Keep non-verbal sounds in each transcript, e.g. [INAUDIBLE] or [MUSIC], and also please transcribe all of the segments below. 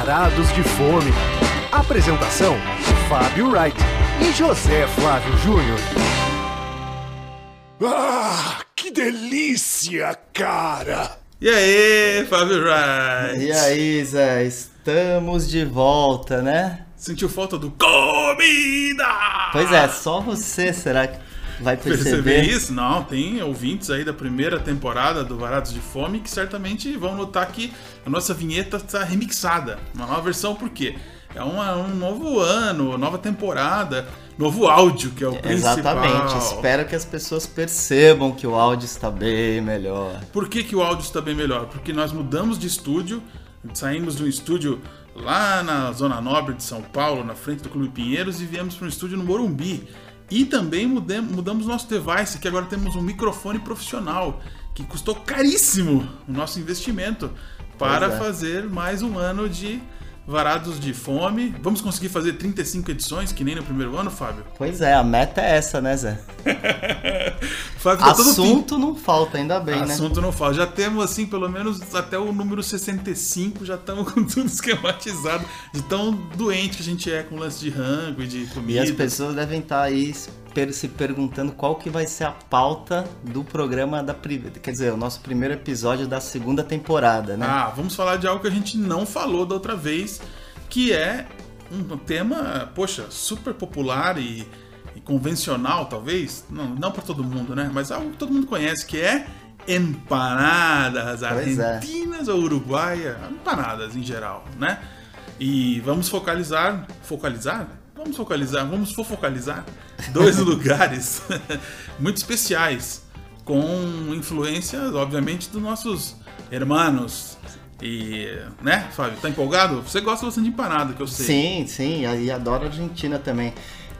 Varados de Fome. Apresentação: Fábio Wright e José Flávio Júnior. Ah, que delícia, cara! E aí, Fábio Wright? E aí, Zé, estamos de volta, né? Sentiu falta do comida? Pois é, só você será que vai perceber? Perceber isso? Não, tem ouvintes aí da primeira temporada do Varados de Fome que certamente vão notar que a nossa vinheta está remixada. Uma nova versão, por quê? É uma, um novo ano, nova temporada, novo áudio, que é o principal. Exatamente, espero que as pessoas percebam que o áudio está bem melhor. Por que, que o áudio está bem melhor? Porque nós mudamos de estúdio, saímos de um estúdio lá na Zona Nobre de São Paulo, na frente do Clube Pinheiros, e viemos para um estúdio no Morumbi. E também mudamos, nosso device, que agora temos um microfone profissional, que custou caríssimo o nosso investimento para é. fazer mais um ano de Varados de Fome. Vamos conseguir fazer 35 edições, que nem no primeiro ano, Fábio? Pois é, a meta é essa, né, Zé? [LAUGHS] Tá Assunto não falta, ainda bem, né? Assunto não fala. Já temos, assim, pelo menos até o número 65, já estamos [LAUGHS] com tudo esquematizado. De tão doente que a gente é com lance de rango e de E comida. as pessoas devem estar aí per- se perguntando qual que vai ser a pauta do programa da quer dizer, o nosso primeiro episódio da segunda temporada, né? Ah, vamos falar de algo que a gente não falou da outra vez, que é um tema, poxa, super popular e, e convencional, talvez. Não, não para todo mundo, né? Mas algo que todo mundo conhece, que é empanadas é. argentinas ou uruguaias, empanadas em geral, né? E vamos focalizar, focalizar? Vamos focalizar, vamos focalizar [LAUGHS] dois lugares [LAUGHS] muito especiais com influência, obviamente, dos nossos hermanos. E, né, Fábio, tá empolgado? Você gosta bastante de empanada, que eu sei. Sim, sim, e adoro a Argentina também.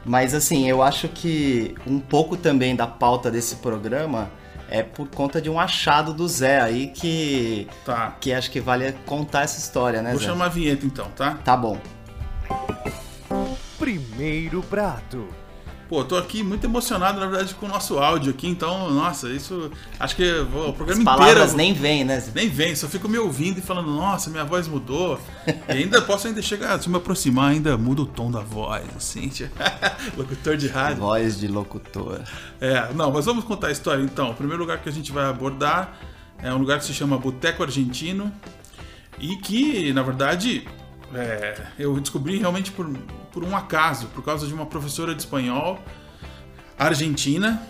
Mas assim, eu acho que um pouco também da pauta desse programa é por conta de um achado do Zé aí que Tá. que acho que vale contar essa história, né, Vou Zé? chamar a vinheta então, tá? Tá bom. Primeiro prato. Pô, tô aqui muito emocionado, na verdade, com o nosso áudio aqui, então, nossa, isso. Acho que vou- o As programa palavras inteiro. nem vêm, né? Nem vem, só fico me ouvindo e falando, nossa, minha voz mudou. E ainda posso ainda chegar, se me aproximar, ainda muda o tom da voz, assim. [LAUGHS] Locutor de rádio. Voz de locutor. É, não, mas vamos contar a história então. O primeiro lugar que a gente vai abordar é um lugar que se chama Boteco Argentino e que, na verdade, é, eu descobri realmente por, por um acaso, por causa de uma professora de espanhol argentina.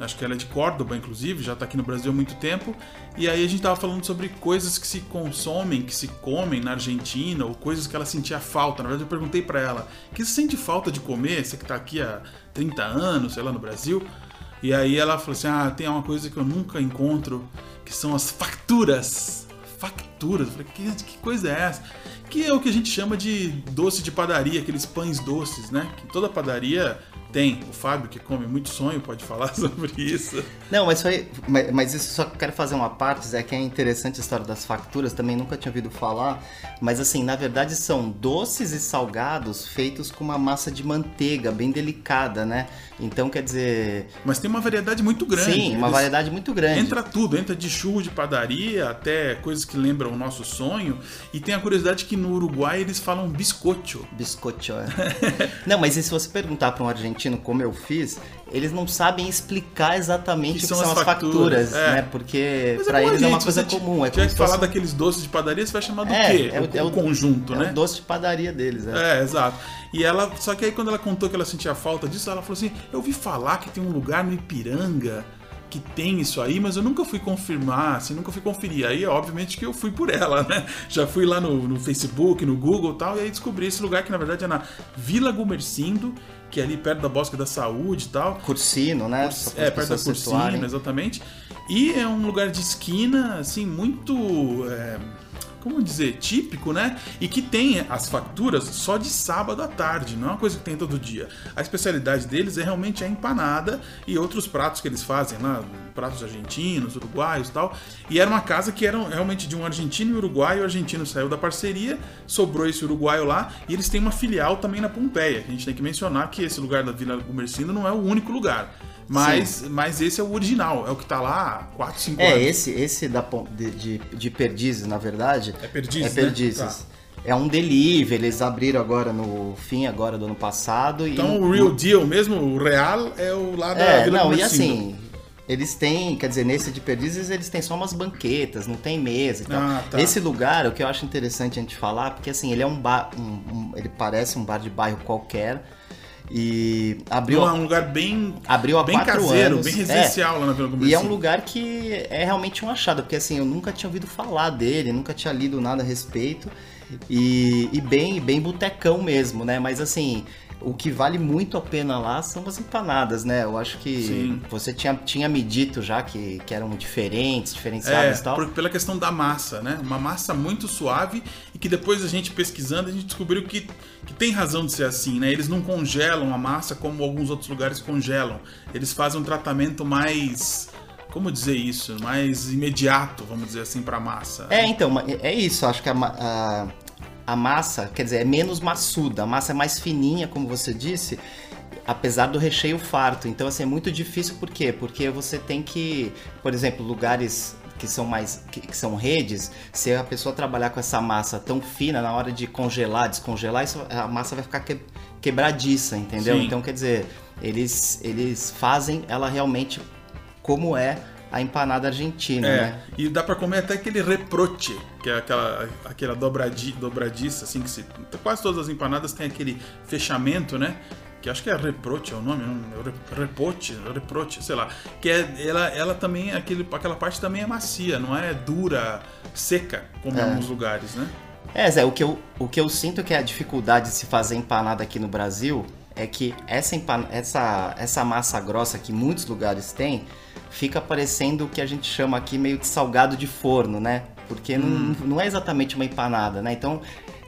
Acho que ela é de Córdoba, inclusive, já está aqui no Brasil há muito tempo. E aí a gente tava falando sobre coisas que se consomem, que se comem na Argentina, ou coisas que ela sentia falta. Na verdade, eu perguntei para ela: que você sente falta de comer? Você que tá aqui há 30 anos, sei lá, no Brasil. E aí ela falou assim: ah, tem uma coisa que eu nunca encontro, que são as facturas. Facturas. Eu falei: que, que coisa é essa? Que é o que a gente chama de doce de padaria, aqueles pães doces, né? Que toda padaria tem. O Fábio, que come muito sonho, pode falar [LAUGHS] sobre isso. Não, mas foi. Mas, mas isso só quero fazer uma parte, Zé, que é interessante a história das facturas, também nunca tinha ouvido falar. Mas assim, na verdade são doces e salgados feitos com uma massa de manteiga bem delicada, né? Então quer dizer. Mas tem uma variedade muito grande. sim, uma Eles- variedade muito grande. Entra tudo, entra de churro de padaria até coisas que lembram o nosso sonho. E tem a curiosidade que no Uruguai eles falam biscocho. Biscocho. é. [LAUGHS] não, mas e se você perguntar para um argentino como eu fiz, eles não sabem explicar exatamente Que o que são são as as facturas, facturas, é. né? Porque para bom, eles é uma gente, coisa você comum. É tiver como que falar fosse- daqueles doces de padaria, você vai chamar do É, quê? é o- o, é o- conjunto, é né? o doce de padaria deles, é. É, exato. E ela, só que aí quando ela contou que ela sentia falta disso, ela falou assim: Eu ouvi falar que tem um lugar no Ipiranga que tem isso aí, mas eu nunca fui confirmar, assim, nunca fui conferir. Aí, obviamente, que eu fui por ela, [LAUGHS] né? Já fui lá no, no Facebook, no Google e tal, e aí descobri esse lugar que na verdade é na Vila Gumercindo, que é ali perto da Bosque da Saúde e tal. Cursino, né? Para É, perto da situarem. exatamente. E é um lugar de esquina, assim, muito. é, como dizer? Típico, né? E que tem as facturas só de sábado à tarde, não é uma coisa que tem todo dia. A especialidade deles é realmente a empanada e outros pratos que eles fazem lá, pratos argentinos, uruguaios tal. E era uma casa que era realmente de um argentino e uruguaio. O argentino saiu da parceria, sobrou esse uruguaio lá e eles têm uma filial também na Pompeia. A gente tem que mencionar que esse lugar da Vila Gumercindo não é o único lugar. Mas, mas esse é o original, é o que tá lá há 4, 5 É, anos. esse, esse da, de, de, de Perdizes, na verdade. É Perdizes, É né? Perdizes. Tá. é um delivery, eles abriram agora no fim agora do ano passado. Então e o real deal mesmo, o real, é o lá da É, Vila não, e assim, eles têm, quer dizer, nesse de Perdizes eles têm só umas banquetas, não tem mesa e tal. Ah, tá. Esse lugar, o que eu acho interessante a gente falar, porque assim, ele é um bar, um- um- ele parece um bar de bairro qualquer e abriu, É um lugar bem, abriu há bem quatro caseiro, anos. bem É. residencial lá na Vila E é um lugar que é realmente um achado, porque assim, eu nunca tinha ouvido falar dele, nunca tinha lido nada a respeito. E, e bem, bem botecão mesmo, né? Mas assim, o que vale muito a pena lá são as empanadas, né? Eu acho que Sim. você tinha, tinha me dito já que, que eram diferentes, É, diferenciadas e tal. por- pela questão da massa, né? Uma massa muito suave e que depois a gente pesquisando, a gente descobriu que, que tem razão de ser assim, né? Eles não congelam a massa como alguns outros lugares congelam. Eles fazem um tratamento mais. Como dizer isso? Mais imediato, vamos dizer assim, pra massa. É, então, ma- é isso. Acho que a, a, a massa, quer dizer, é menos maçuda. A massa é mais fininha, como você disse, apesar do recheio farto. Então, assim, é muito difícil. Por quê? Porque você tem que, por exemplo, lugares que são mais que, que são redes, se a pessoa trabalhar com essa massa tão fina na hora de congelar, descongelar, isso, a massa vai ficar que- quebradiça, entendeu? Sim. Então, quer dizer, eles eles fazem ela realmente como é a empanada argentina, É, né? e dá pra comer até aquele reproche, que é aquela, aquela dobradi, dobradiça, assim, que se, quase todas as empanadas têm aquele fechamento, né? Que acho que é reproche é o nome, é o re- repoche, reproche, sei lá. Que é, ela, ela também, aquele, aquela parte também é macia, não é dura, seca, como em É. alguns lugares, né? É, Zé, o que, eu, o que eu sinto que é a dificuldade de se fazer empanada aqui no Brasil é que essa, empan- essa, essa massa grossa que muitos lugares têm fica parecendo o que a gente chama aqui meio de salgado de forno, né? Porque Hum. não, não é exatamente uma empanada, né? Então,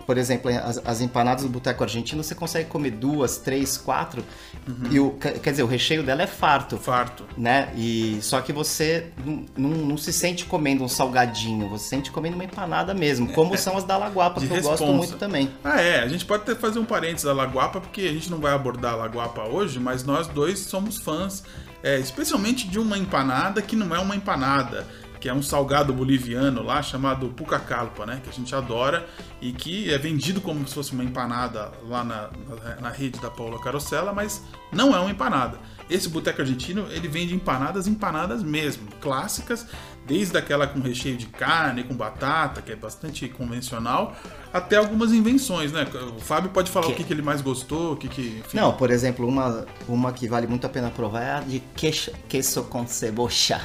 por exemplo, as, as empanadas do Boteco Argentino você consegue comer duas, três, quatro, Uhum. e o, quer dizer, o recheio dela é farto Farto. né? E só que você não, não, não se sente comendo um salgadinho, você se sente comendo uma empanada mesmo, como [LAUGHS] são as da Laguapa, que eu gosto responsa. muito também. Ah, é. A gente pode até fazer um parênteses da Laguapa, porque a gente não vai abordar a Laguapa hoje, mas nós dois somos fãs, é, especialmente de uma empanada que não é uma empanada, que é um salgado boliviano lá chamado pucacalpa, né? Que a gente adora e que é vendido como se fosse uma empanada lá na, na, na rede da Paula Carosella, mas não é uma empanada. Esse boteco argentino, ele vende empanadas, empanadas mesmo, clássicas, desde aquela com recheio de carne, com batata, que é bastante convencional, até algumas invenções, né? O Fábio pode falar Que- o que, que ele mais gostou, o que que... Enfim. Não, por exemplo, uma, uma que vale muito a pena provar é a de queijo, queso com cebocha.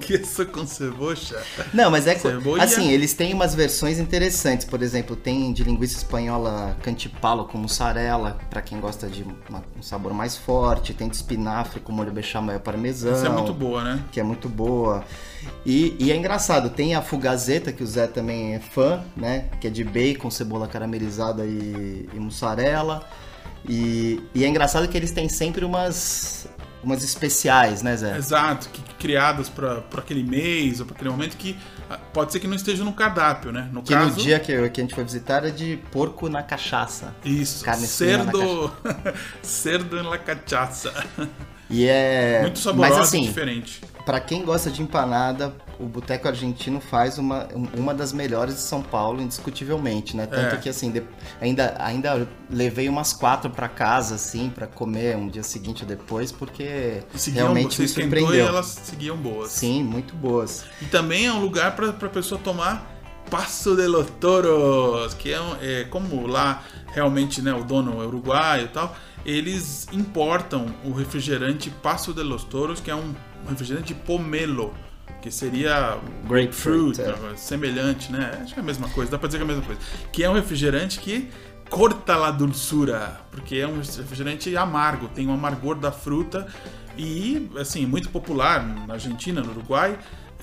Queso com cebocha. Não, mas é Cebolla. assim, eles têm umas versões interessantes. Por exemplo, tem de linguiça espanhola cantipalo com mussarela, pra quem gosta de uma- um sabor mais forte. Tem de espinafre com molho bechamel parmesão. Essa é muito boa, né? que é muito boa. E, e é engraçado, tem a fugazeta, que o Zé também é fã, né? Que é de bacon, cebola caramelizada e, e mussarela. E, e é engraçado que eles têm sempre umas, umas especiais, né, Zé? Exato, que, criadas para aquele mês ou para aquele momento que ah, pode ser que não esteja no cardápio, né? No Que caso, no dia que, que a gente foi visitar era de porco na cachaça. isso, carne fina na cerdo, [LAUGHS] cerdo na cachaça. E é. Muito saboroso Mas assim, diferente. Pra quem gosta de empanada, o Boteco Argentino faz uma, uma das melhores de São Paulo, indiscutivelmente, né? Tanto É. que, assim, de- ainda, ainda levei umas quatro pra casa, assim, pra comer um dia seguinte ou depois, porque seguiam, realmente você me esquentou e surpreendeu. elas seguiam boas. Sim, muito boas. E também é um lugar para a pessoa tomar Passo de los Toros, que é, é como lá realmente né, o dono é uruguaio e tal, eles importam o refrigerante Passo de los Toros, que é um refrigerante pomelo, que seria Grapefruit, é. semelhante, né? Acho que é a mesma coisa, dá pra dizer que é a mesma coisa. Que é um refrigerante que corta a dulçura, porque é um refrigerante amargo, tem o amargor da fruta e, assim, muito popular na Argentina, no Uruguai.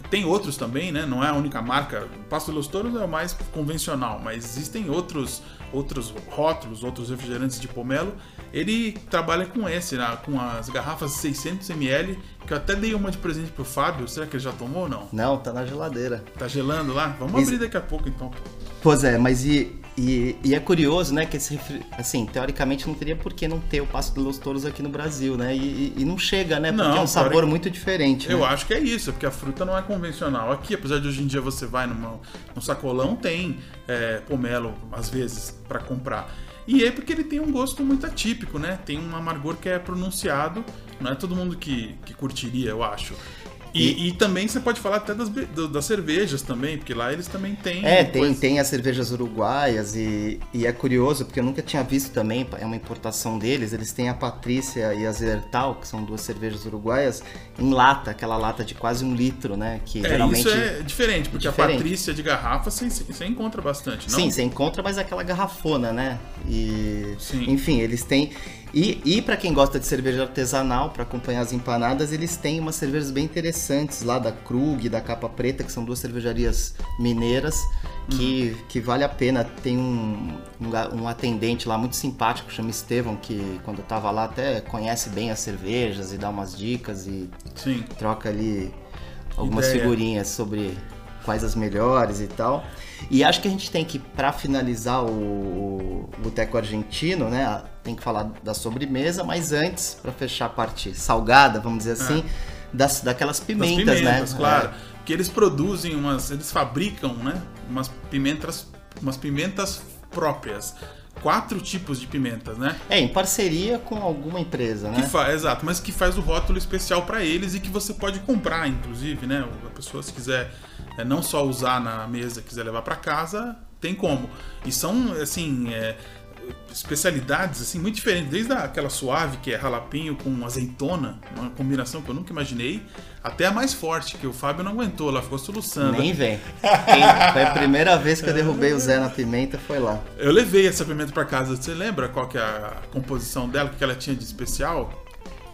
Tem outros também, né? Não é a única marca. O Passo de los Toros é o mais convencional, mas existem outros, outros rótulos, outros refrigerantes de pomelo. Ele trabalha com esse, né? com as garrafas 600ml, que eu até dei uma de presente pro Fábio. Será que ele já tomou ou não? Não, tá na geladeira. Tá gelando lá? Vamos Isso. abrir daqui a pouco então. Pois é, mas e E, e, é curioso, né, que esse, assim, teoricamente não teria por que não ter o Passo de los Touros aqui no Brasil, né? E, e não chega, né? Porque não, é um sabor muito diferente. Eu né? acho que é isso, porque a fruta não é convencional. Aqui, apesar de hoje em dia você vai numa, num sacolão, tem é, pomelo, às vezes, para comprar. E é porque ele tem um gosto muito atípico, né? Tem um amargor que é pronunciado. Não é todo mundo que, que curtiria, eu acho. E, e, também você pode falar até das, das cervejas também, porque lá eles também têm. É, tem, tem as cervejas uruguaias e, e é curioso, porque eu nunca tinha visto também, é uma importação deles. Eles têm a Patrícia e a Zertal, que são duas cervejas uruguaias, em lata, aquela lata de quase um litro, né? Que é, geralmente. Isso é diferente, porque diferente. a Patrícia de garrafa você, você encontra bastante, não? Sim, você encontra, mas é aquela garrafona, né? E. Sim. Enfim, eles têm. E, e para quem gosta de cerveja artesanal, para acompanhar as empanadas, eles têm umas cervejas bem interessantes lá da Krug, da Capa Preta, que são duas cervejarias mineiras, que, uhum. que vale a pena. Tem um, um, um, atendente lá muito simpático, chama Estevão, que quando eu tava lá até conhece bem as cervejas e dá umas dicas e Sim. troca ali algumas Ideia. figurinhas sobre quais as melhores e tal. E acho que a gente tem que, para finalizar o, o Boteco Argentino, né? Tem que falar da sobremesa, mas antes, para fechar a parte salgada, vamos dizer assim, é. das, daquelas pimentas, das pimentas né? claro. É. Que eles produzem umas. Eles fabricam, né? Umas pimentas, umas pimentas próprias quatro tipos de pimentas, né? É, em parceria com alguma empresa, né? Que exato, mas que faz o rótulo especial para eles e que você pode comprar, inclusive, né? A pessoa, se quiser é, não só usar na mesa, quiser levar para casa, tem como. E são, assim, é, especialidades assim muito diferentes, desde aquela suave que é jalapinho com azeitona, uma combinação que eu nunca imaginei, até a mais forte que o Fábio não aguentou, ela ficou soluçando. Nem vem. foi a primeira vez que eu derrubei o Zé na pimenta, foi lá. Eu levei essa pimenta para casa. Você lembra qual que é a composição dela, o que ela tinha de especial?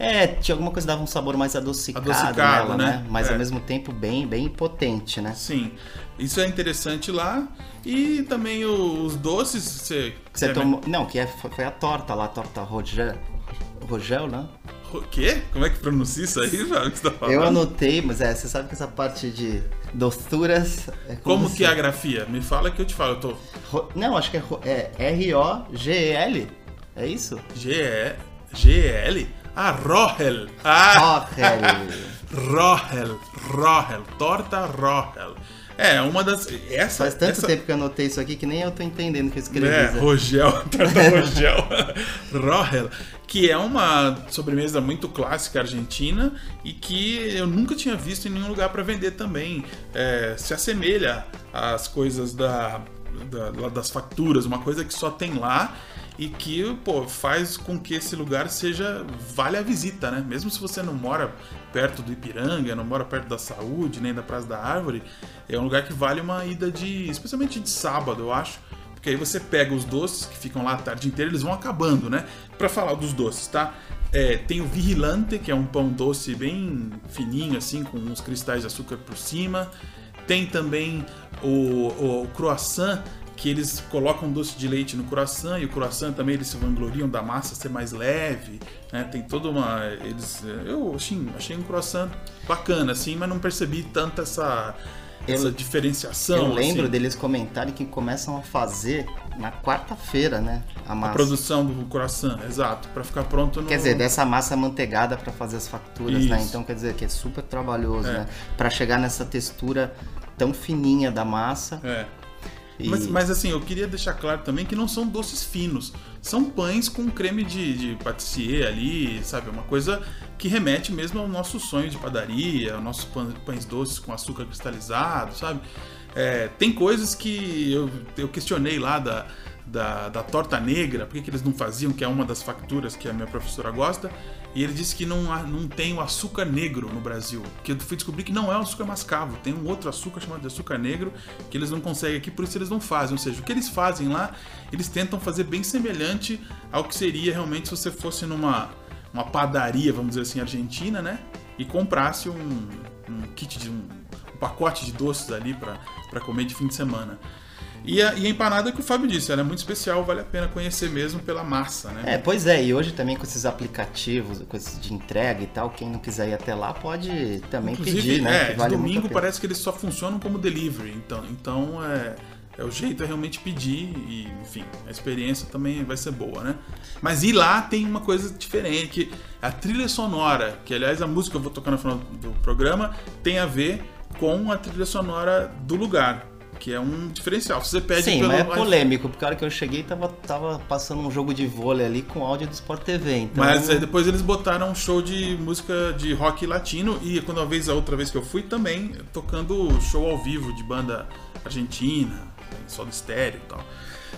É, tinha alguma coisa que dava um sabor mais adocicado, adocicado nela, né? né? Mas é. ao mesmo tempo bem, bem potente, né? Sim. Isso é interessante lá. E também os doces, você. Você tomou. Não, que é, foi a torta lá, a torta Rogel. Rogel, né? O quê? Como é que pronuncia isso aí, velho? Tá? Eu anotei, mas é, você sabe que essa parte de doçuras. É como, como que é a grafia? Me fala que eu te falo, eu tô. Não, acho que é, é R-O-G-E-L. É isso? G-E-L? Ah, Rohel. Ah. Rohel. [LAUGHS] Rohel. Rohel. Torta Rohel. É, uma das. Essa, Faz tanto essa... tempo que eu anotei isso aqui que nem eu tô entendendo o que eu escrevi. É, Rogel, [LAUGHS] torta [LAUGHS] Rogel. Rohel. Que é uma sobremesa muito clássica argentina e que eu nunca tinha visto em nenhum lugar para vender também. É, se assemelha às coisas da, da, das facturas, uma coisa que só tem lá e que pô, faz com que esse lugar seja vale a visita, né? Mesmo se você não mora perto do Ipiranga, não mora perto da Saúde, nem da Praça da Árvore, é um lugar que vale uma ida de, especialmente de sábado, eu acho, porque aí você pega os doces que ficam lá a tarde inteira, eles vão acabando, né? Para falar dos doces, tá? É, tem o Vigilante, que é um pão doce bem fininho, assim, com uns cristais de açúcar por cima. Tem também o, o croissant, que eles colocam doce de leite no croissant e o croissant também eles se vangloriam da massa ser mais leve, né? Tem toda uma eles eu achei, achei um croissant bacana assim, mas não percebi tanta essa essa eu, diferenciação. Eu lembro assim. deles comentarem que começam a fazer na quarta-feira, né? A, massa. a produção do croissant, exato, para ficar pronto no... Quer dizer, dessa massa manteigada para fazer as facturas, né? Isso. né? Então quer dizer que é super trabalhoso, é. né? Para chegar nessa textura tão fininha da massa. É. E... Mas, mas, assim, eu queria deixar claro também que não são doces finos. São pães com creme de, de patissier ali, sabe? Uma coisa que remete mesmo ao nosso sonho de padaria, aos nossos pães doces com açúcar cristalizado, sabe? É, tem coisas que eu, eu questionei lá da, da, da torta negra, por que, que eles não faziam, que é uma das facturas que a minha professora gosta. E ele disse que não, não tem o açúcar negro no Brasil. Que eu fui descobrir que não é o açúcar mascavo. Tem um outro açúcar chamado de açúcar negro que eles não conseguem aqui, por isso eles não fazem. Ou seja, o que eles fazem lá, eles tentam fazer bem semelhante ao que seria realmente se você fosse numa uma padaria, vamos dizer assim, argentina, né? E comprasse um, um kit de um, um pacote de doces ali para comer de fim de semana. E a, e a empanada que o Fábio disse, ela é muito especial, vale a pena conhecer mesmo pela massa, né? É, pois é, e hoje também com esses aplicativos, coisas de entrega e tal, quem não quiser ir até lá pode também Inclusive, pedir, né? É, vale domingo parece que eles só funcionam como delivery, então, então é, É o jeito é realmente pedir e, enfim, a experiência também vai ser boa, né? Mas ir lá tem uma coisa diferente, que a trilha sonora, que aliás a música que eu vou tocar no final do programa, tem a ver com a trilha sonora do lugar que é um diferencial. Se você pede Sim, pelo mas é polêmico, porque a hora que eu cheguei tava, tava passando um jogo de vôlei ali com áudio do Sport TV. Então... Mas aí depois eles botaram um show de música de rock latino e quando a vez a outra vez que eu fui também tocando show ao vivo de banda argentina, solo estéreo e tal.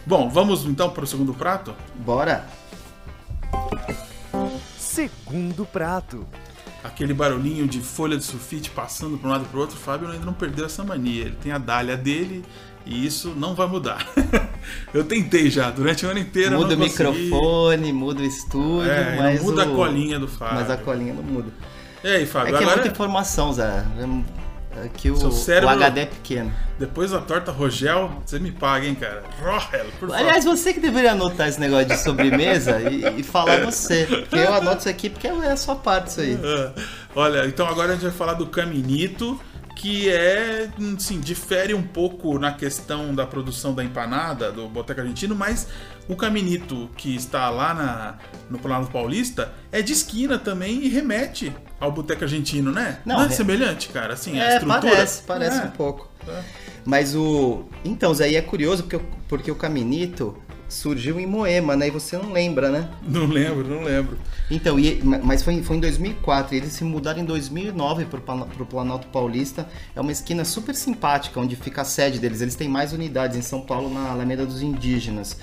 Bom, vamos então para o segundo prato? Bora! Segundo prato. Aquele barulhinho de folha de sulfite passando para um lado para o outro, o Fábio ainda não perdeu essa mania. Ele tem a dália dele e isso não vai mudar. [LAUGHS] eu tentei já, durante o ano inteiro. Muda o microfone, muda o estúdio, é, mas. muda o... a colinha do Fábio. Mas a colinha não muda. E aí, Fábio? É que agora... é muita informação, Zé. Que o, cérebro... o HD é pequeno. Depois da torta Rogel, você me paga, hein, cara? Rogel, por favor. Aliás, você que deveria anotar esse negócio de sobremesa e, e, falar você. Porque eu anoto isso aqui porque é a sua parte isso aí. Olha, então agora a gente vai falar do caminito, que é, sim, difere um pouco na questão da produção da empanada do Boteco Argentino, mas o caminito que está lá na, no Planalto Paulista é de esquina também e remete ao Boteco Argentino, né? Não, Não é é- semelhante, cara? Assim, a É, estrutura. parece, parece É. um pouco. É. Mas o. Então, Zé, é curioso porque, o- porque o Caminito surgiu em Moema, né? E você não lembra, né? Não lembro, não lembro. Então, e- mas foi, foi em 2004, e eles se mudaram em 2009 para o Planalto Paulista. É uma esquina super simpática, onde fica a sede deles. Eles têm mais unidades em São Paulo, na Alameda dos Indígenas.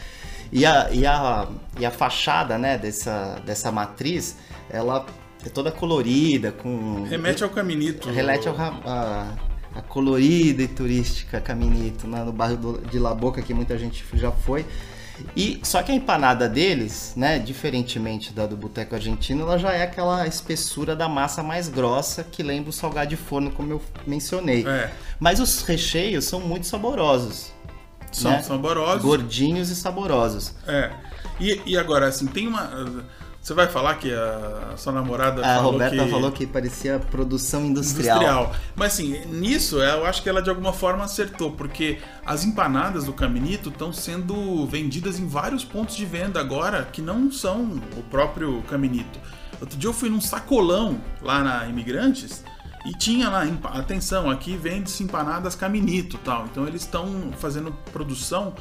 E a, e a, e a fachada né, dessa, dessa matriz, ela é toda colorida, com... Remete ao caminito. Relete ao a, a colorida e turística Caminito, né, no bairro do- de La Boca, que muita gente já foi. E só que a empanada deles, né, diferentemente da do boteco argentino, ela já é aquela espessura da massa mais grossa que lembra o salgado de forno, como eu mencionei. É, Mas os recheios são muito saborosos, são né? saborosos. gordinhos e saborosos. É. E, e agora, assim, tem uma. Você vai falar que a sua namorada A falou Roberta que... falou que parecia produção industrial. industrial. Mas assim, nisso eu acho que ela de alguma forma acertou, porque as empanadas do Caminito estão sendo vendidas em vários pontos de venda agora que não são o próprio Caminito. Outro dia eu fui num sacolão lá na Imigrantes e tinha lá, atenção, aqui vende-se empanadas Caminito e tal. Então eles estão fazendo produção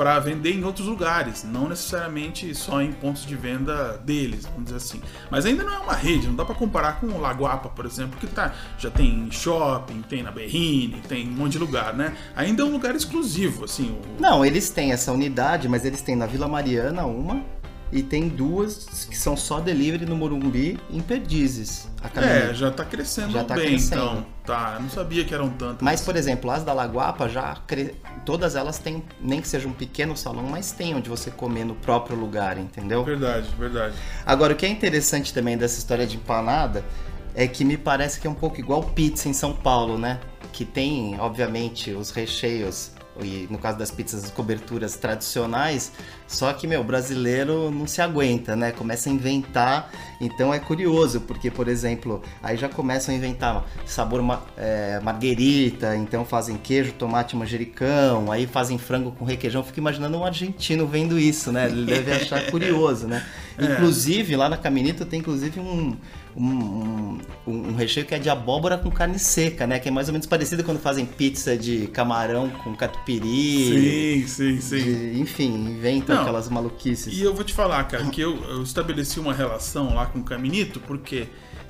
para vender em outros lugares, não necessariamente só em pontos de venda deles, vamos dizer assim. Mas ainda não é uma rede, não dá para comparar com o Laguapa, por exemplo, que tá, já tem shopping, tem na Berrine, tem um monte de lugar, né? Ainda é um lugar exclusivo, assim. O... Não, eles têm essa unidade, mas eles têm na Vila Mariana uma e tem duas que são só delivery no Morumbi em Perdizes. A É, já tá crescendo Já tá bem, crescendo. então. Tá, eu não sabia que eram tantas. Mas, por exemplo, as da Laguapa já cre... todas elas têm, nem que seja um pequeno salão, mas tem onde você comer no próprio lugar, entendeu? Verdade, verdade. Agora, o que é interessante também dessa história de empanada é que me parece que é um pouco igual pizza em São Paulo, né? Que tem, obviamente, os recheios e no caso das pizzas, as coberturas tradicionais, só que, meu, brasileiro não se aguenta, né? Começa a inventar, então é curioso, porque, por exemplo, aí já começam a inventar sabor é, marguerita, então fazem queijo, tomate, manjericão, aí fazem frango com requeijão. Fico imaginando um argentino vendo isso, né? Ele deve achar curioso, né? [LAUGHS] Inclusive, lá na Caminito tem inclusive um, um, um, um recheio que é de abóbora com carne seca, né? Que é mais ou menos parecido quando fazem pizza de camarão com catupiry. Sim, sim, sim. de- enfim, inventam Não, aquelas maluquices. E eu vou te falar, cara, que eu, eu estabeleci uma relação lá com o Caminito, porque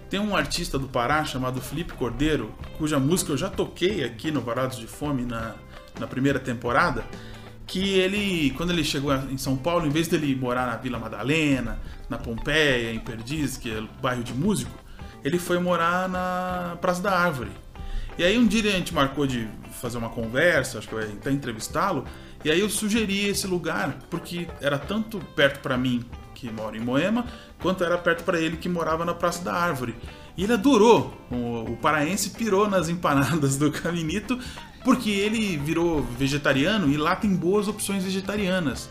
tem um artista do Pará chamado Felipe Cordeiro, cuja música eu já toquei aqui no Varados de Fome na, na primeira temporada, que ele, quando ele chegou em São Paulo, em vez dele morar na Vila Madalena, na Pompeia, em Perdizes, que é bairro de músico, ele foi morar na Praça da Árvore. E aí um dia a gente marcou de fazer uma conversa, acho que eu ia até entrevistá-lo, e aí eu sugeri esse lugar porque era tanto perto pra mim que moro em Moema, quanto era perto pra ele que morava na Praça da Árvore. E ele adorou. O, o paraense pirou nas empanadas do Caminito porque ele virou vegetariano e lá tem boas opções vegetarianas.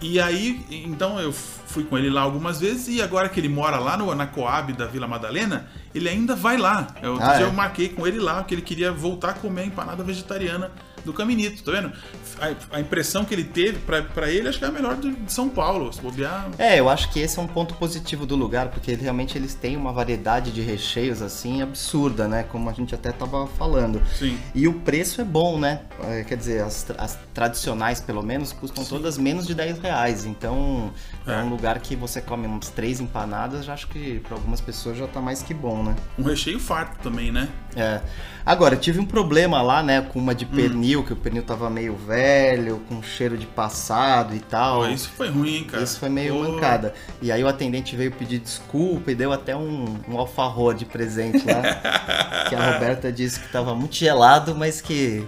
E aí, então eu fui com ele lá algumas vezes e agora que ele mora lá no, na Coab da Vila Madalena, ele ainda vai lá. Eu, Ah, eu é? marquei com ele lá que ele queria voltar a comer a empanada vegetariana do Caminito, tá vendo? A, a impressão que ele teve, pra, pra ele, acho que é a melhor de São Paulo, se bobear. É, eu acho que esse é um ponto positivo do lugar, porque realmente eles têm uma variedade de recheios assim absurda, né? Como a gente até tava falando. Sim. E o preço é bom, né? É, quer dizer, as, as tradicionais, pelo menos, custam todas menos de 10 reais. Então, é. É. um lugar que você come umas três empanadas, já acho que para algumas pessoas já tá mais que bom, né? Um recheio farto também, né? É. Agora, tive um problema lá, né, com uma de Hum. Pernil, que o pernil tava meio velho, com cheiro de passado e tal. Pô, isso foi ruim, hein, cara? Isso foi meio Pô, mancada. E aí o atendente veio pedir desculpa e deu até um, um de presente lá. [LAUGHS] que a Roberta disse que tava muito gelado, mas que.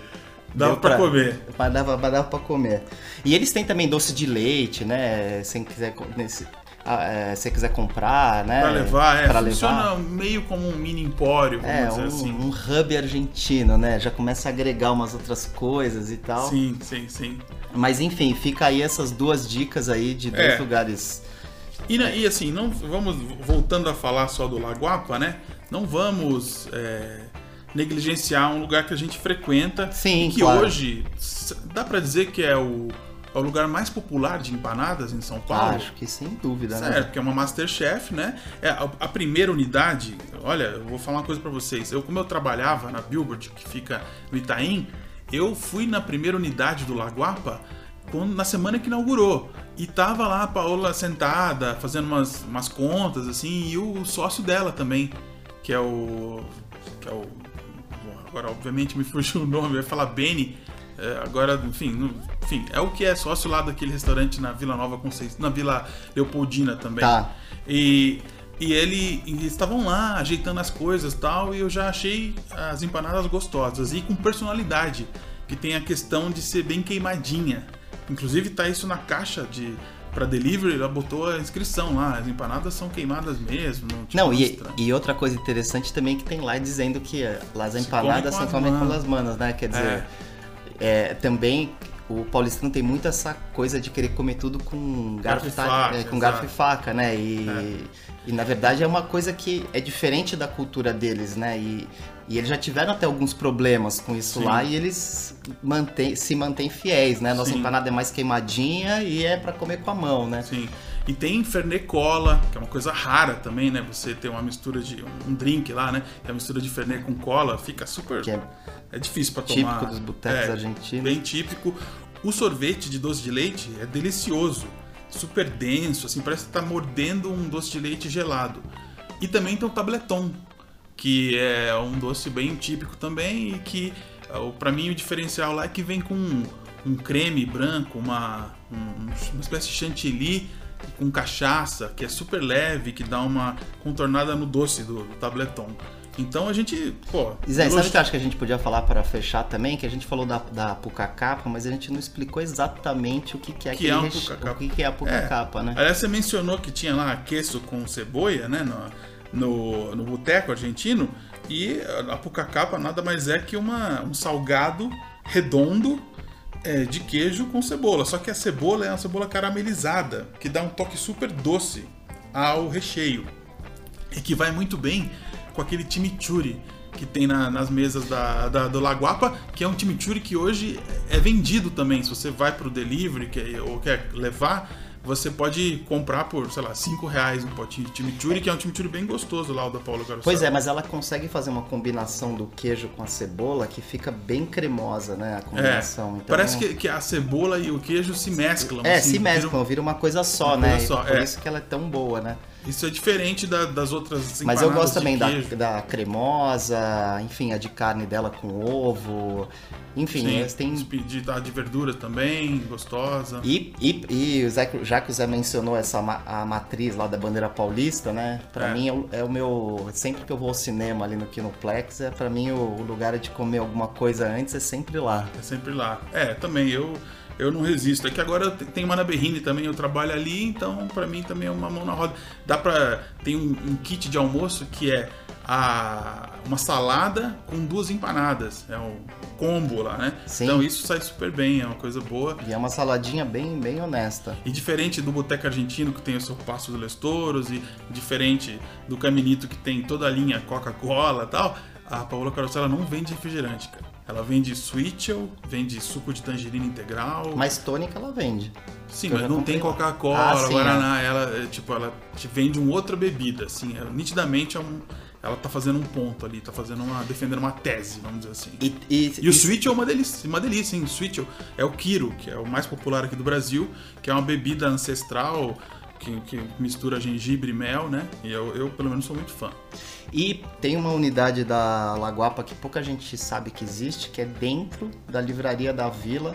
Dava deu pra comer. Mas dava, dava pra comer. E eles têm também doce de leite, né? Se quiser, nesse, é, se quiser comprar, né? Pra levar, é. Pra funciona levar. meio como um mini empório, vamos É, dizer um, assim. um hub argentino, né? Já começa a agregar umas outras coisas e tal. Sim, sim, sim. Mas enfim, fica aí essas duas dicas aí de dois É. lugares. E, na- e assim, não vamos voltando a falar só do Lagoapa, né? Não vamos é, negligenciar um lugar que a gente frequenta Sim, e que claro. hoje dá pra dizer que é o, é o lugar mais popular de empanadas em São Paulo. Acho que sem dúvida, né? Certo, porque é uma Masterchef, né? É, a, a primeira unidade, olha, eu vou falar uma coisa pra vocês. Eu, como eu trabalhava na Billboard, que fica no Itaim, eu fui na primeira unidade do Lagoapa quando, na semana que inaugurou. E tava lá a Paola sentada, fazendo umas, umas contas, assim, e o sócio dela também, que é o. que é o. Agora, obviamente, me [LAUGHS] fugiu o nome, eu ia falar Benny. É, agora, enfim, não- enfim, é o que é sócio lá daquele restaurante na Vila Nova Conceição, na Vila Leopoldina também. Tá. E, e ele eles estavam lá ajeitando as coisas tal, e eu já achei as empanadas gostosas e com personalidade, que tem a questão de ser bem queimadinha. Inclusive tá isso na caixa de para delivery, ela botou a inscrição lá, as empanadas são queimadas mesmo, não, tipo, Não, e, e outra coisa interessante também que tem lá dizendo que as empanadas come se com as comem com as manos, né? Quer dizer, é, também o paulistano tem muito essa coisa de querer comer tudo com garfo, Garfo faca, é, com garfo e faca, né? E, e na verdade é uma coisa que é diferente da cultura deles, né? E, e eles já tiveram até alguns problemas com isso Sim. lá e eles mantém, se mantêm fiéis, né? Nossa Sim. empanada é mais queimadinha e é pra comer com a mão, né? Sim. E tem Fernet Cola, que é uma coisa rara também, né? Você ter uma mistura de um drink lá, né? Que é a mistura de Fernet com cola, fica super Que é é difícil pra típico tomar. dos botecos é, argentinos. Bem típico. O sorvete de doce de leite é delicioso, super denso, assim, parece que tá mordendo um doce de leite gelado. E também tem o tableton, que é um doce bem típico também e que ah, para mim o diferencial lá é que vem com um, um creme branco, uma, um- uma espécie de chantilly com cachaça, que é super leve, que dá uma contornada no doce do, do tableton. Então a gente, pô, Zé, sabe o elogi- que eu acho que a gente podia falar para fechar também? Que a gente falou da, da pucacapa, mas a gente não explicou exatamente o que, que é Que é um reche- o que, que é a pucacapa, né? Aliás, você mencionou que tinha lá queso com cebola, né? No, no, no boteco argentino. E a pucacapa nada mais é que uma, um salgado redondo é, de queijo com cebola. Só que a cebola é uma cebola caramelizada, que dá um toque super doce ao recheio. E que vai muito bem com aquele chimichurri que tem na- nas mesas da, da- do Laguapa, que é um chimichurri que hoje é vendido também. Se você vai pro delivery quer, ou quer levar, você pode comprar por, sei lá, 5 reais um potinho de chimichurri, que é um chimichurri bem gostoso lá, o da Paula Garossá. Pois é, mas ela consegue fazer uma combinação do queijo com a cebola que fica bem cremosa, né? A É, combinação. Então, parece que, que a cebola e o queijo se mesclam. É, assim, se mesclam, vira uma coisa só, Uma né? coisa só, Por é. isso que ela é tão boa, né? Isso é diferente da- das outras Mas eu gosto também da, da cremosa, enfim, a de carne dela com ovo. Enfim, Sim, eles têm de, de, verdura também, gostosa. E, e, e o Zé- já que o Zé mencionou essa a matriz lá da bandeira paulista, né? Pra É. mim é o, é o meu. Sempre que eu vou ao cinema ali no Kinoplex, é pra mim o, o lugar de comer alguma coisa antes é sempre lá. É sempre lá. É, também eu eu não resisto. É que agora tem uma na Berrine também, eu trabalho ali, então pra mim também é uma mão na roda. Dá pra. Tem um, um kit de almoço que é a, uma salada com duas empanadas. É um combo lá, né? Sim. Então isso sai super bem, é uma coisa boa. E é uma saladinha bem, bem honesta. E diferente do Boteco Argentino, que tem o seu Passo dos Lestouros, e diferente do Caminito, que tem toda a linha Coca-Cola e tal, a Paola Carosella não vende refrigerante, cara. Ela vende Switchel, vende suco de tangerina integral. Mas tônica ela vende. Sim, mas não tem. Coca-Cola, Ah, Guaraná. Ela, é, tipo, ela te vende uma outra bebida, assim. é, nitidamente é um, ela tá fazendo um ponto ali, tá fazendo uma. defendendo uma tese, vamos dizer assim. E, e, E o Switch é uma delícia, uma delícia, hein? O Switch é o Kiro, que é o mais popular aqui do Brasil, que é uma bebida ancestral que, que mistura gengibre e mel, né? E eu, eu, pelo menos, sou muito fã. E tem uma unidade da Lagoapa que pouca gente sabe que existe, que é dentro da livraria da Vila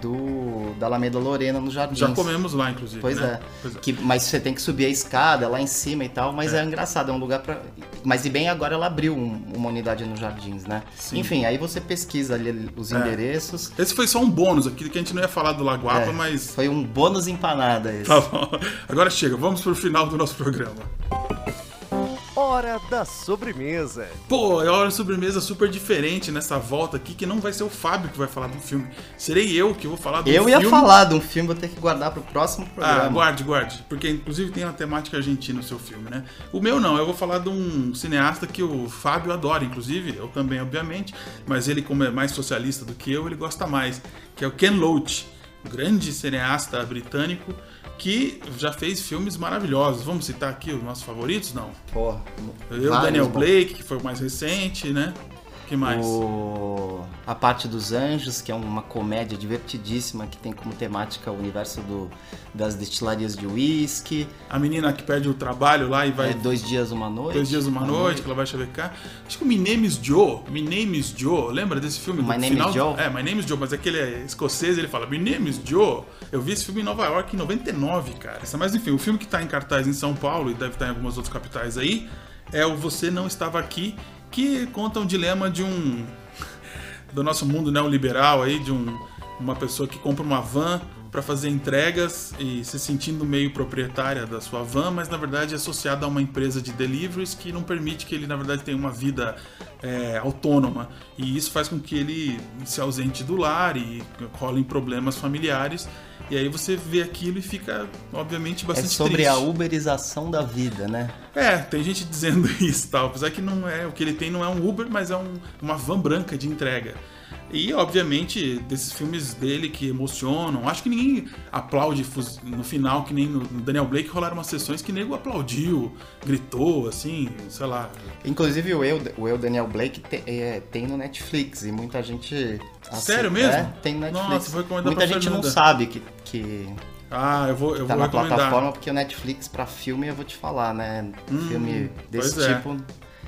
do da Alameda Lorena, no Jardim. Já comemos lá, inclusive. Pois, né? é. Pois é. Que, mas você tem que subir a escada lá em cima e tal, mas é, engraçado, é um lugar pra. Mas e bem agora ela abriu um- uma unidade nos jardins, né? Sim. Enfim, aí você pesquisa ali os É. endereços. Esse foi só um bônus aqui, que a gente não ia falar do Lagoapa, É, mas. Foi um bônus empanada esse. Tá bom. Agora chega, vamos pro final do nosso programa. Hora da sobremesa. Pô, é hora de sobremesa super diferente nessa volta aqui, que não vai ser o Fábio que vai falar do filme. Serei eu que vou falar do Eu filme. ia falar de um filme, vou ter que guardar pro próximo programa. Ah, guarde, guarde. Porque inclusive tem uma temática argentina no seu filme, né? O meu não, eu vou falar de um cineasta que o Fábio adora, inclusive, eu também, obviamente, mas ele, como é mais socialista do que eu, ele gosta mais, que é o Ken Loach, grande cineasta britânico que já fez filmes maravilhosos. Vamos citar aqui os nossos favoritos? Não. Pô, Eu, Daniel. Blake, que foi o mais recente, né? Que mais? O... A Parte dos Anjos, que é uma comédia divertidíssima que tem como temática o universo do... das destilarias de uísque. A menina que perde o trabalho lá e vai É Dois Dias, Uma Noite. Dois dias, uma noite, que ela vai chavecar. Acho que o My Name is Joe. My Name is Joe. Lembra desse filme? My do Name final? is Joe? É, My Name is Joe, mas aquele é escocês, ele fala My Name is Joe. Eu vi esse filme em Nova York em 99, cara. Mas enfim, o filme que tá em cartaz em São Paulo e deve estar em algumas outras capitais aí é o Você Não Estava Aqui, que conta um dilema de um. do nosso mundo neoliberal aí, de um, uma pessoa que compra uma van para fazer entregas e se sentindo meio proprietária da sua van, mas na verdade é associada a uma empresa de deliveries que não permite que ele na verdade tenha uma vida é, autônoma e isso faz com que ele se ausente do lar e rolem problemas familiares e aí você vê aquilo e fica obviamente É bastante sobre triste. a uberização da vida, né? É, tem gente dizendo [LAUGHS] isso, tal. Apesar que não é o que ele tem não é um Uber, mas é um- uma van branca de entrega. E obviamente desses filmes dele que emocionam, acho que ninguém aplaude no final que nem no Daniel Blake rolaram umas sessões que nego aplaudiu, gritou, assim, sei lá. Inclusive o eu, o eu Daniel Blake te- é, tem no Netflix e muita gente. Sério mesmo? É, tem no Netflix. Nossa, vou recomendar muita gente não sabe que, que Ah, eu vou, eu tá vou na recomendar. plataforma, porque o Netflix pra filme eu vou te falar, né? filme desse pois é.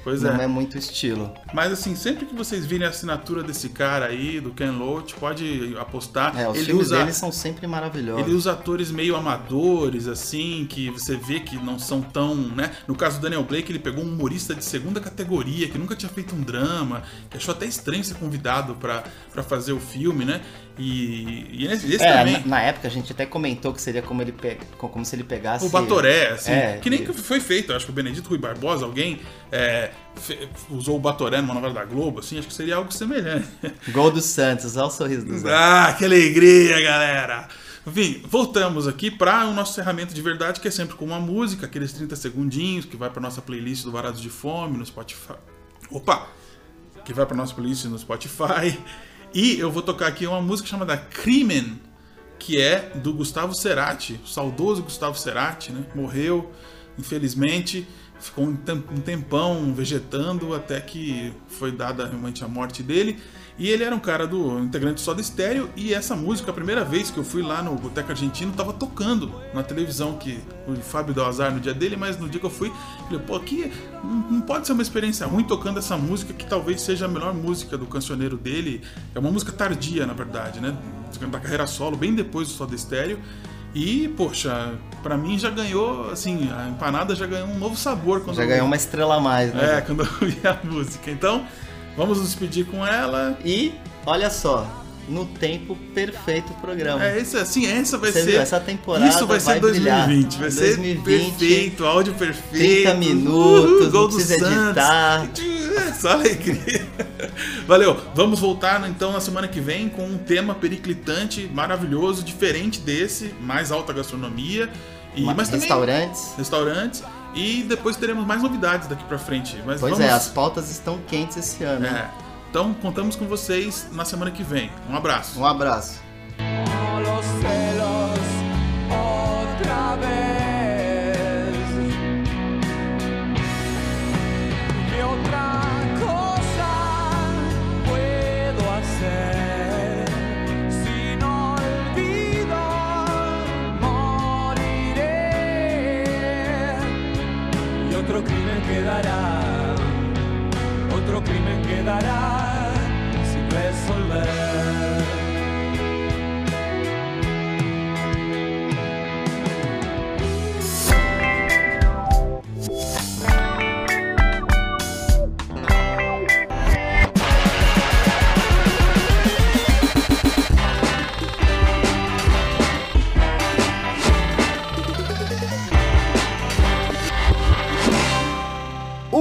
Pois não é. é muito estilo. Mas assim, sempre que vocês virem a assinatura desse cara aí, do Ken Loach, pode apostar. É, os ele filmes usa dele são sempre maravilhosos. Ele usa atores meio amadores, assim, que você vê que não são tão, né? No caso do Daniel Blake, ele pegou um humorista de segunda categoria, que nunca tinha feito um drama, que achou até estranho ser convidado pra fazer o filme, né? E, e esse, esse É, também. na, na época a gente até comentou que seria como ele pe... como se ele pegasse O Batoré, assim, É, que nem e- que foi feito, acho que o Benedito Rui Barbosa, alguém é, fe- usou o Batoré numa novela da Globo, assim, acho que seria algo semelhante. Gol do Santos, olha o sorriso do Santos. Ah, que alegria, galera! Enfim, voltamos aqui para o nosso encerramento de verdade, que é sempre com uma música, aqueles 30 segundinhos, que vai para nossa playlist do Varados de Fome no Spotify. Opa! Que vai para nossa playlist no Spotify. E eu vou tocar aqui uma música chamada Crimen, que é do Gustavo Cerati, o saudoso Gustavo Cerati, né? Morreu, infelizmente, ficou um tem- tempão vegetando até que foi dada realmente a morte dele. E ele era um cara do integrante do Soda Stereo e essa música, a primeira vez que eu fui lá no Boteco Argentino, tava tocando na televisão, que o Fábio deu azar no dia dele, mas no dia que eu fui, ele pô, aqui não pode ser uma experiência ruim tocando essa música que talvez seja a melhor música do cancioneiro dele. É uma música tardia, na verdade, né? Da carreira solo, bem depois do Soda Stereo. E, poxa, pra mim já ganhou, assim, a empanada já ganhou um novo sabor quando Já eu- ganhou uma estrela a mais, né? É, quando eu vi a música. Então, vamos nos despedir com ela. E, olha só, no tempo perfeito o programa. É, isso assim, essa vai Você ser. viu, essa temporada Isso vai, vai ser 2020. brilhar. Vai ser 2020, perfeito, áudio perfeito. 30 minutos, Uhul, gol não precisa editar. Só alegria. [LAUGHS] Valeu. Vamos voltar então na semana que vem com um tema periclitante, maravilhoso, diferente desse, mais alta gastronomia. E, Ma- mas também Restaurantes. E depois teremos mais novidades daqui pra frente. Mas Pois vamos... é, as pautas estão quentes esse ano. É. Então contamos com vocês na semana que vem. Um abraço. Um abraço.